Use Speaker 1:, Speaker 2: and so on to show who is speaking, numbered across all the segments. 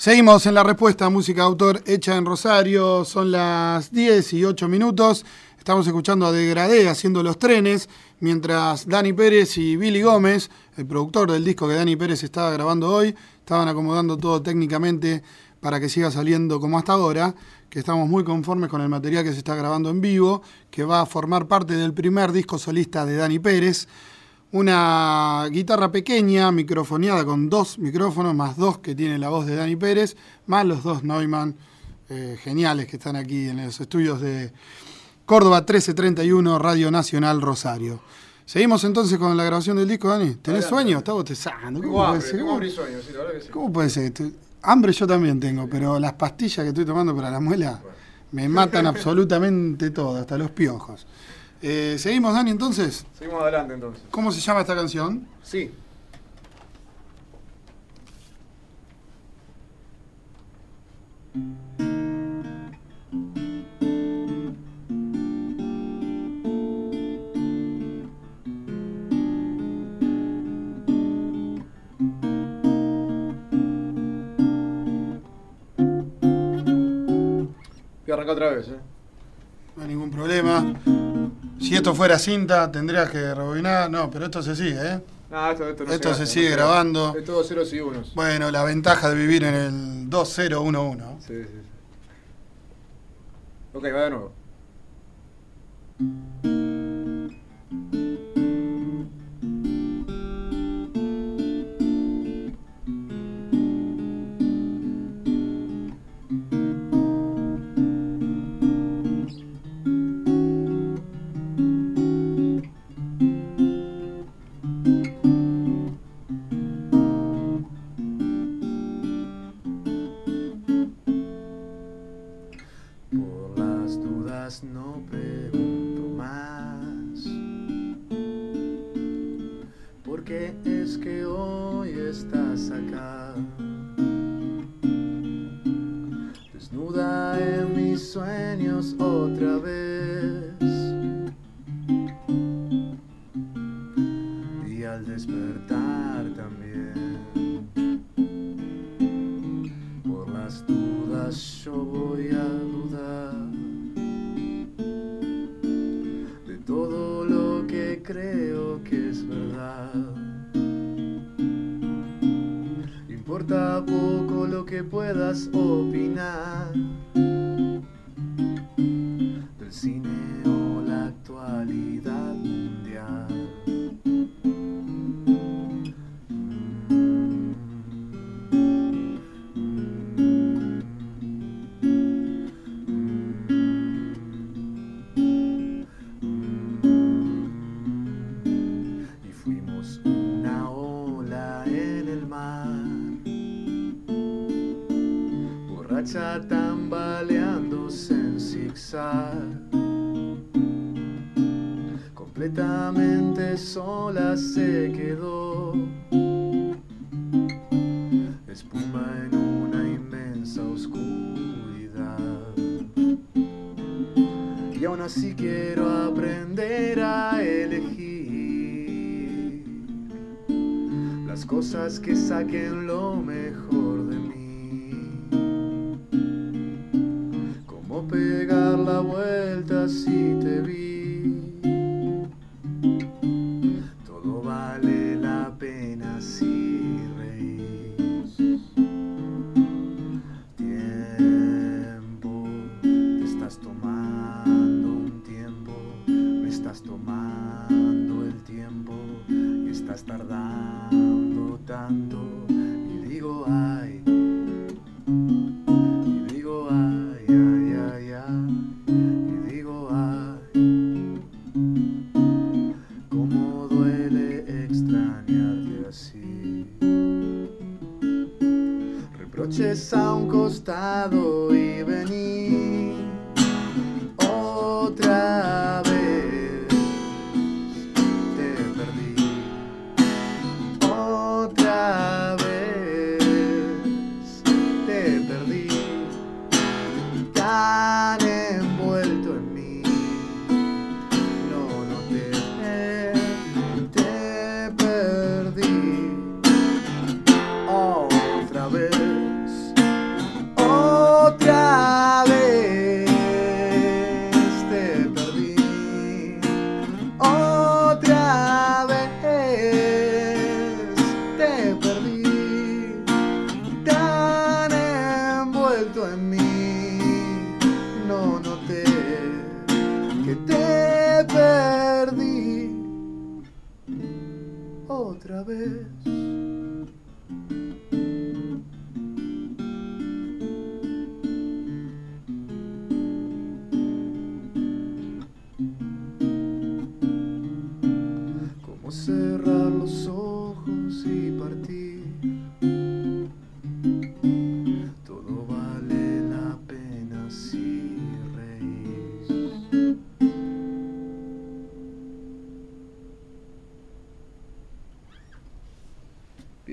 Speaker 1: Seguimos en la respuesta a música autor hecha en Rosario. Son las 10 y 8 minutos. Estamos escuchando a Degradé haciendo los trenes, mientras Dani Pérez y Billy Gómez, el productor del disco que Dani Pérez estaba grabando hoy, estaban acomodando todo técnicamente para que siga saliendo como hasta ahora, que estamos muy conformes con el material que se está grabando en vivo, que va a formar parte del primer disco solista de Dani Pérez. Una guitarra pequeña, microfoneada con dos micrófonos, más dos que tiene la voz de Dani Pérez, más los dos Neumann eh, geniales que están aquí en los estudios de Córdoba 1331, Radio Nacional Rosario. Seguimos entonces con la grabación del disco, Dani. ¿Tenés sueño? Estás bostezando. ¿Cómo, puede ser? ¿Cómo puede ser? Hambre yo también tengo, pero las pastillas que estoy tomando para la muela me matan absolutamente todo, hasta los piojos. Eh, ¿Seguimos, Dani, entonces?
Speaker 2: Seguimos adelante, entonces.
Speaker 1: ¿Cómo se llama esta canción?
Speaker 2: Sí. Voy a arrancar otra vez, ¿eh?
Speaker 1: No hay ningún problema. Si esto fuera cinta, tendrías que rebobinar. No, pero esto se sigue, ¿eh?
Speaker 2: No, esto, esto no
Speaker 1: Esto se
Speaker 2: hace,
Speaker 1: sigue
Speaker 2: no
Speaker 1: grabando.
Speaker 2: Es todo ceros y unos.
Speaker 1: Bueno, la ventaja de vivir en el 2011.
Speaker 2: Sí, sí, sí. Ok, va de nuevo.
Speaker 3: Creo que es verdad. Importa poco lo que puedas opinar borracha tambaleándose en zigzag, completamente sola se quedó, espuma en una inmensa oscuridad. Y aún así quiero aprender a elegir las cosas que saquen lo mejor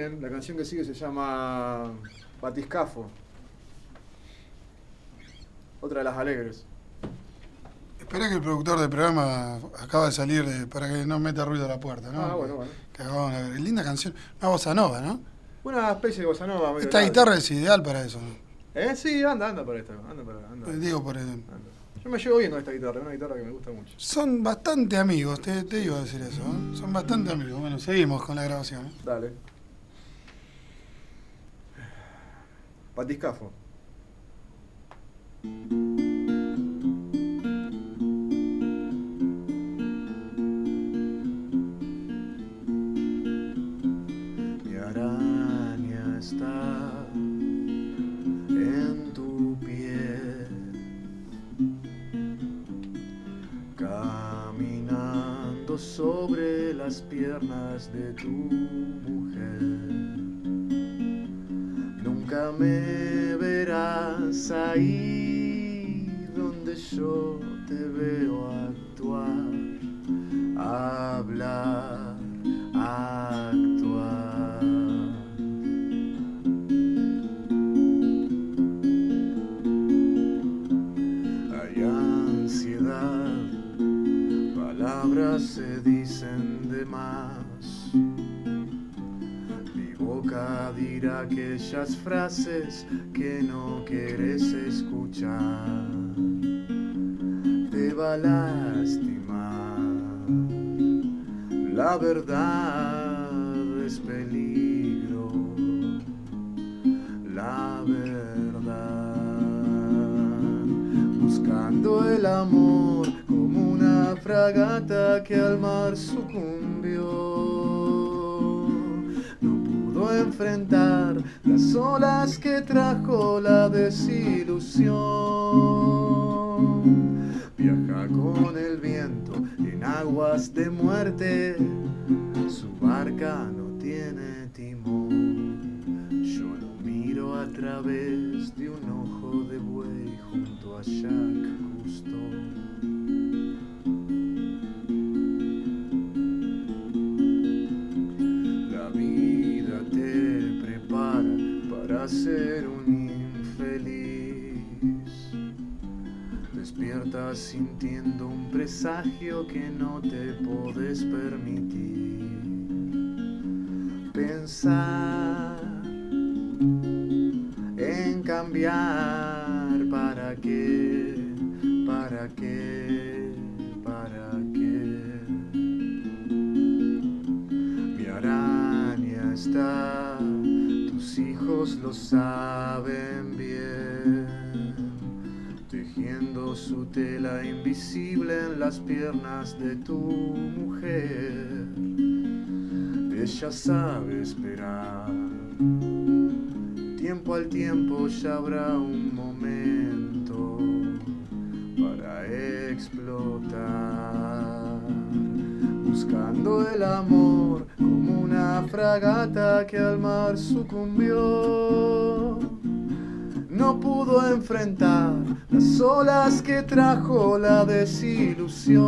Speaker 2: canción que sigue se llama Batiscafo. Otra de las alegres.
Speaker 1: Espera que el productor del programa acaba de salir de- para que no meta ruido a la puerta, ¿no?
Speaker 2: Ah, bueno, bueno.
Speaker 1: Que acabamos de ver. Linda canción. Una bossa nova, ¿no?
Speaker 2: Una especie de bossa nova.
Speaker 1: Esta guitarra es ideal para eso. ¿no?
Speaker 2: ¿Eh? Sí, anda, anda para esta. Anda para, anda,
Speaker 1: Digo, por
Speaker 2: anda. Yo me llevo bien con esta guitarra, es una guitarra que me gusta mucho.
Speaker 1: Son bastante amigos, te, te iba a decir eso. ¿eh? Son bastante amigos. Bueno, seguimos con la grabación. ¿eh?
Speaker 2: Dale. Batiscafo.
Speaker 3: Mi araña está en tu piel, caminando sobre las piernas de tu aquellas frases que no quieres escuchar. Te va a lastimar. La verdad es peligro. La verdad. Buscando el amor como una fragata que al mar sucumbió. Enfrentar las olas que trajo la desilusión. Viaja con el viento en aguas de muerte. Su barca no tiene timón. Yo lo miro a través de un ojo de buey junto a Jacques Cousteau. Para ser un infeliz. Despiertas sintiendo un presagio que no te podés permitir. Pensar en cambiar lo saben bien, tejiendo su tela invisible en las piernas de tu mujer. Ella sabe esperar, tiempo al tiempo ya habrá un momento para explotar. Buscando el amor fragata que al mar sucumbió. No pudo enfrentar las olas que trajo la desilusión.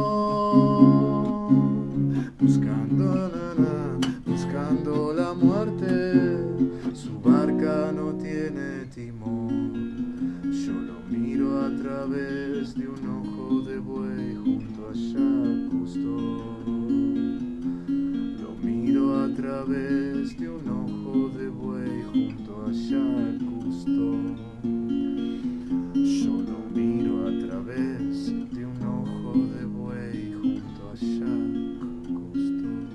Speaker 3: Buscando, na, buscando la muerte, su barca no tiene timón. Yo lo miro a través de un ojo de buey junto a través de un ojo de buey junto a Jacques Cousteau. Yo lo miro a través de un ojo de buey junto a Jacques Cousteau.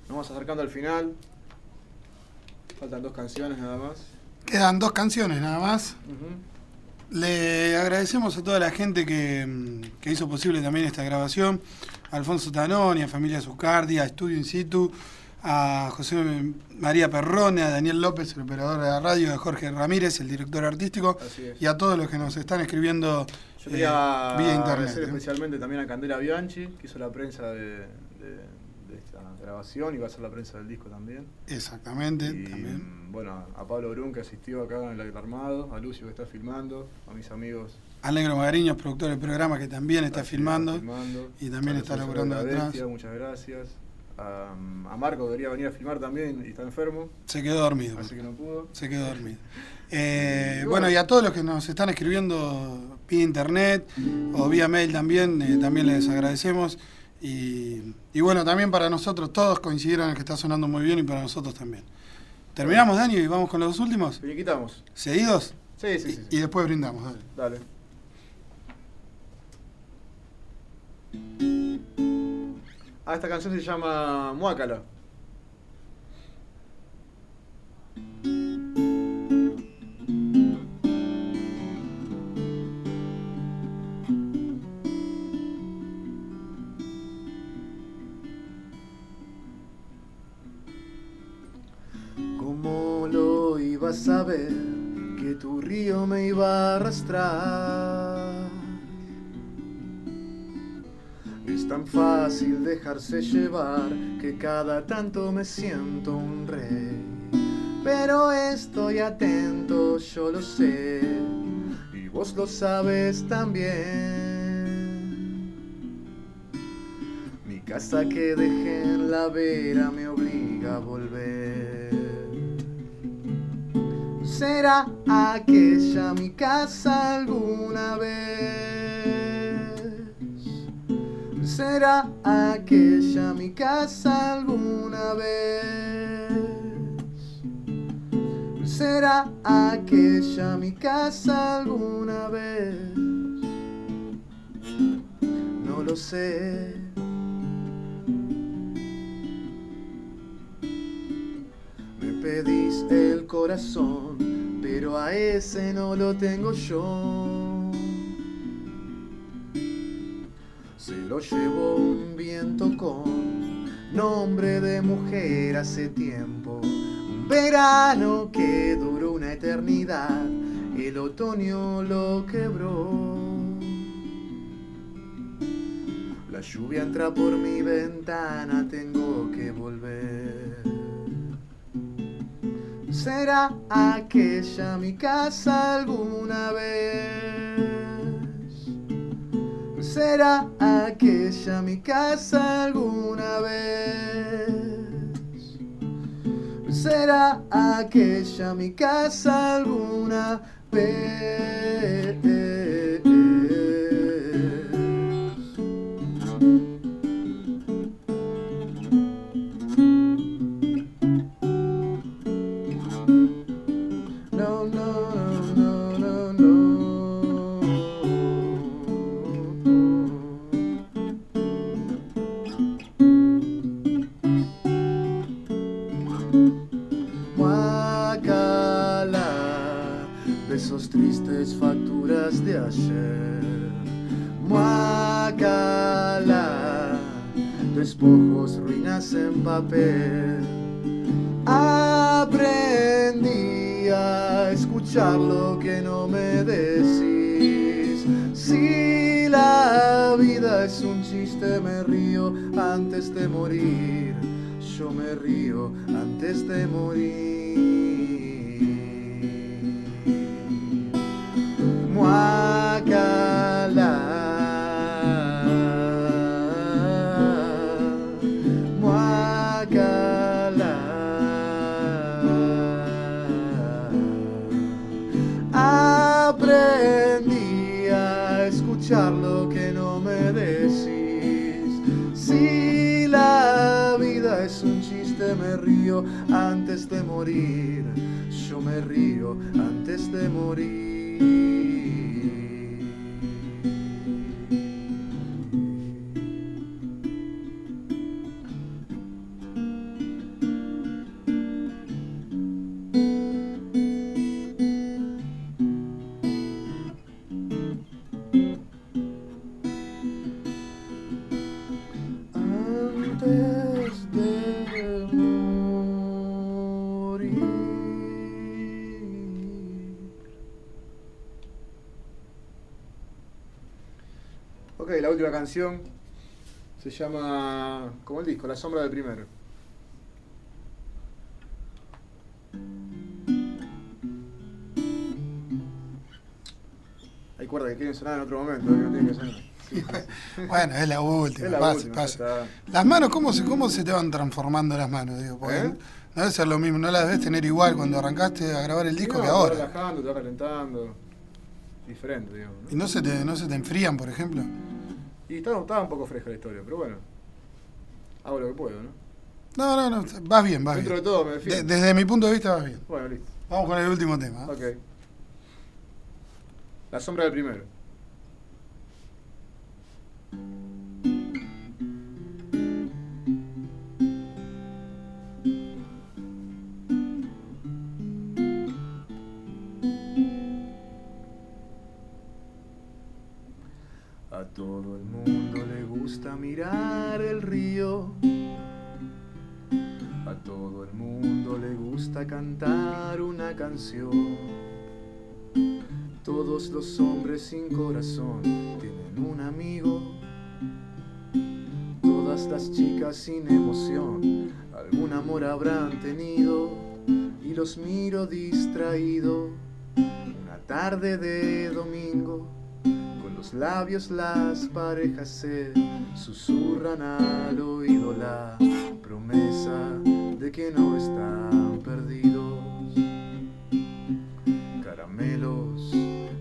Speaker 2: Nos vamos acercando al final. Faltan dos canciones nada más.
Speaker 1: Quedan dos canciones nada más.
Speaker 2: Ujú.
Speaker 1: Le agradecemos a toda la gente que, que hizo posible también esta grabación. A Alfonso Tanoni, a Familia Zucardi, a Estudio In Situ, a José María Perrone, a Daniel López, el operador de la radio, a Jorge Ramírez, el director artístico, y a todos los que nos están escribiendo
Speaker 2: Yo
Speaker 1: eh, vía internet.
Speaker 2: agradecer
Speaker 1: ¿eh?
Speaker 2: especialmente también a Candela Bianchi, que hizo la prensa de, grabación y va a hacer la prensa del disco también.
Speaker 1: Exactamente,
Speaker 2: Y
Speaker 1: también.
Speaker 2: bueno, a Pablo Brun que asistió acá en el armado, a Lucio que está filmando, a mis amigos
Speaker 1: Al Negro Magariños, productor del programa, que también está filmando.
Speaker 2: filmando.
Speaker 1: y también está laburando.
Speaker 2: Bestia, Muchas gracias. A, a Marco debería venir a filmar también y está enfermo,
Speaker 1: Se quedó dormido.
Speaker 2: así que no pudo.
Speaker 1: Se quedó dormido. Eh,
Speaker 2: Y
Speaker 1: bueno,
Speaker 2: bueno.
Speaker 1: y a todos los que nos están escribiendo vía internet o vía mail también, eh, también les agradecemos. Y, y bueno, también para nosotros todos coincidieron en que está sonando muy bien y para nosotros también. ¿Terminamos, Dani, y vamos con los dos últimos?
Speaker 2: quitamos.
Speaker 1: ¿Seguidos?
Speaker 2: Sí, sí,
Speaker 1: Y,
Speaker 2: sí.
Speaker 1: y
Speaker 2: sí.
Speaker 1: después brindamos, dale.
Speaker 2: Dale. Ah, esta canción se llama Muácala.
Speaker 3: A saber que tu río me iba a arrastrar? Es tan fácil dejarse llevar que cada tanto me siento un rey. Pero estoy atento, yo lo sé, y vos lo sabes también. Mi casa que dejé en la vera me obliga a volver. ¿Será aquella mi casa alguna vez? ¿Será aquella mi casa alguna vez? ¿Será aquella mi casa alguna vez? No lo sé. Pedís el corazón, pero a ese no lo tengo yo. Se lo llevó un viento con nombre de mujer hace tiempo. Un verano que duró una eternidad, el otoño lo quebró. La lluvia entra por mi ventana, tengo que volver. ¿Será aquella mi casa alguna vez? ¿Será aquella mi casa alguna vez? ¿Será aquella mi casa alguna vez? Escuchar lo que no me decís. Si la vida es un chiste, me río antes de morir. Yo me río antes de morir. Muácala. Me río antes de morir. Yo me río antes de morir.
Speaker 2: Ok, la última canción se llama, como el disco, La sombra del primero. Hay
Speaker 3: cuerdas que quieren sonar en otro momento, que no tienen que sonar. Sí.
Speaker 1: Bueno, es la última,
Speaker 3: Es la
Speaker 1: pasa,
Speaker 3: última, está.
Speaker 1: Las manos, ¿cómo se, ¿cómo se te van transformando las manos? Digo, porque
Speaker 3: ¿Eh?
Speaker 1: no debe ser lo mismo, no las debes tener igual cuando arrancaste a grabar el disco
Speaker 3: Sí,
Speaker 1: que
Speaker 3: no, Te
Speaker 1: ahora.
Speaker 3: vas relajando, te vas calentando. Diferente, digamos. ¿no?
Speaker 1: ¿Y no se, te, no se te enfrían, por ejemplo?
Speaker 3: Y estaba, estaba un poco fresca la historia, pero bueno. Hago lo que puedo, ¿no?
Speaker 1: No, no, no, vas bien, vas
Speaker 3: Dentro
Speaker 1: bien.
Speaker 3: de todo me
Speaker 1: De-
Speaker 3: defiendo.
Speaker 1: desde mi punto de vista vas bien.
Speaker 3: Bueno, listo.
Speaker 1: Vamos con el último tema. ¿eh?
Speaker 3: Ok. La sombra del primero. Todo el mundo le gusta mirar el río. A todo el mundo le gusta cantar una canción. Todos los hombres sin corazón tienen un amigo. Todas las chicas sin emoción algún amor habrán tenido. Y los miro distraído una tarde de domingo. Los labios las parejas se susurran al oído la promesa de que no están perdidos. Caramelos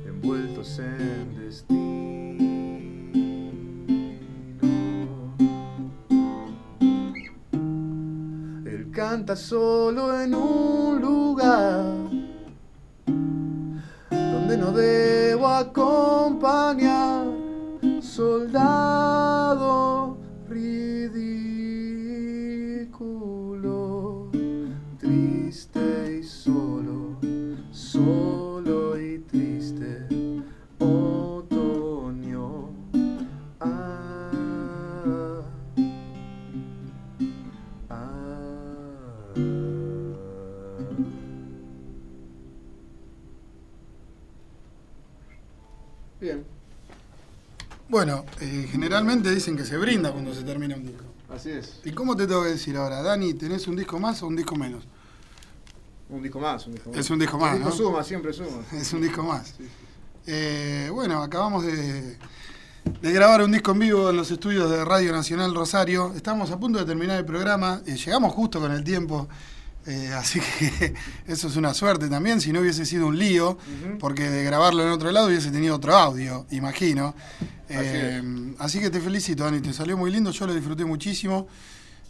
Speaker 3: envueltos en destino. Él canta solo en un lugar donde no debo acompañar, soldado
Speaker 1: generalmente dicen que se brinda cuando se termina un disco.
Speaker 3: así es.
Speaker 1: ¿Y cómo te tengo que decir ahora? Dani, ¿tenés un disco más o un disco menos?
Speaker 3: Un disco más, un disco más.
Speaker 1: Es un disco más,
Speaker 3: El disco
Speaker 1: ¿no?
Speaker 3: suma, siempre suma.
Speaker 1: Es un disco más.
Speaker 3: Sí.
Speaker 1: Eh, bueno, acabamos de, de grabar un disco en vivo en los estudios de Radio Nacional Rosario. Estamos a punto de terminar el programa. eh, llegamos justo con el tiempo. Eh, así que eso es una suerte también. Si no hubiese sido un lío, porque de grabarlo en otro lado hubiese tenido otro audio, imagino.
Speaker 3: Así
Speaker 1: Eh, así que te felicito, Dani. Te salió muy lindo. Yo lo disfruté muchísimo.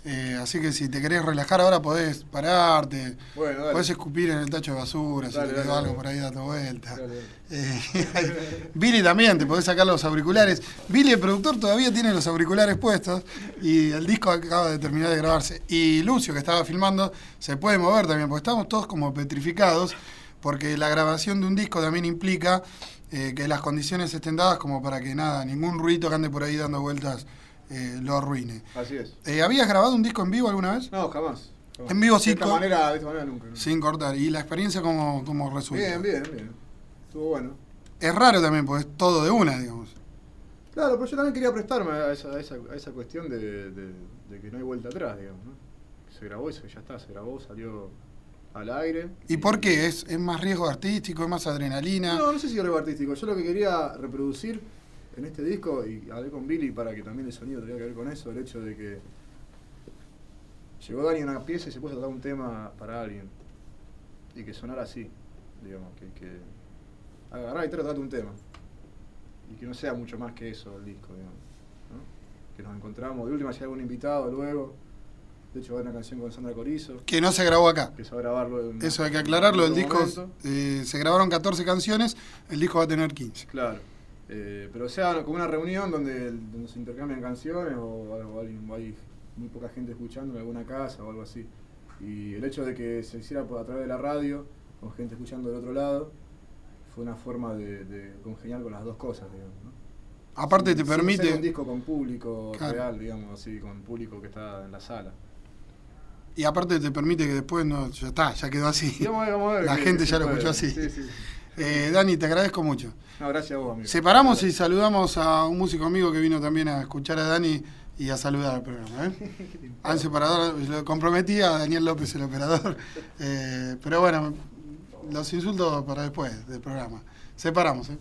Speaker 1: Eh, así que si te querés relajar ahora podés pararte.
Speaker 3: Bueno.
Speaker 1: Podés escupir en el tacho de basura, si te quedó algo por ahí dando vuelta.
Speaker 3: Dale, dale.
Speaker 1: Eh, Billy también, te podés sacar los auriculares. Billy, el productor, todavía tiene los auriculares puestos y el disco acaba de terminar de grabarse. Y Lucio, que estaba filmando, se puede mover también, porque estamos todos como petrificados, porque la grabación de un disco también implica eh, que las condiciones estén dadas como para que nada, ningún ruido que ande por ahí dando vueltas eh, lo arruine.
Speaker 3: Así es.
Speaker 1: Eh, ¿Habías grabado un disco en vivo alguna vez?
Speaker 3: No, jamás. jamás.
Speaker 1: En vivo sí,
Speaker 3: De esta manera, de esta manera nunca. ¿no?
Speaker 1: Sin cortar. ¿Y la experiencia cómo, cómo resulta?
Speaker 3: Bien, bien, bien. Estuvo bueno.
Speaker 1: Es raro también, porque es todo de una, digamos.
Speaker 3: Claro, pero yo también quería prestarme a esa, a esa, a esa cuestión de, de- de que no hay vuelta atrás, digamos. ¿no? Se grabó eso, ya está, se grabó, salió al aire.
Speaker 1: ¿Y por qué? ¿Es, es más riesgo artístico? ¿Es más adrenalina?
Speaker 3: No, no sé si algo artístico. Yo lo que quería reproducir en este disco, y hablé con Billy para que también el sonido tenga que ver con eso, el hecho de que llegó Dani a una pieza y se puso a tocar un tema para alguien. Y que sonara así, digamos, que, que agarrar y tratar un tema. Y que no sea mucho más que eso el disco, digamos. ¿no? Que nos encontramos, de última si hay algún invitado luego. De hecho va una canción con Sandra Corizo,
Speaker 1: Que no se grabó acá.
Speaker 3: que se va a grabar luego. en-
Speaker 1: Eso hay que aclararlo. El disco eh, se grabaron 14 canciones, el disco va a tener 15.
Speaker 3: Claro. Eh, pero sea como una reunión donde, donde se intercambian canciones o, hay muy poca gente escuchando en alguna casa o algo así. Y el hecho de que se hiciera a través de la radio, con gente escuchando del otro lado, fue una forma de, de congeniar con las dos cosas, digamos. ¿no?
Speaker 1: Aparte
Speaker 3: Sin-
Speaker 1: te permite...
Speaker 3: un disco con público
Speaker 1: Claro.
Speaker 3: real, digamos así, con público que está en la sala.
Speaker 1: Y aparte te permite que después no... Ya está, ya quedó así.
Speaker 3: Y vamos a ver, vamos a ver
Speaker 1: La gente ya lo escuchó así.
Speaker 3: Sí, sí.
Speaker 1: Eh, Dani, te agradezco mucho.
Speaker 3: No, gracias a vos, amigo.
Speaker 1: Separamos y saludamos a un músico amigo que vino también a escuchar a Dani y a saludar al programa. ¿eh? Al separador, lo comprometí a Daniel López, el operador. Eh, pero bueno, los insultos para después del programa. Separamos. ¿eh?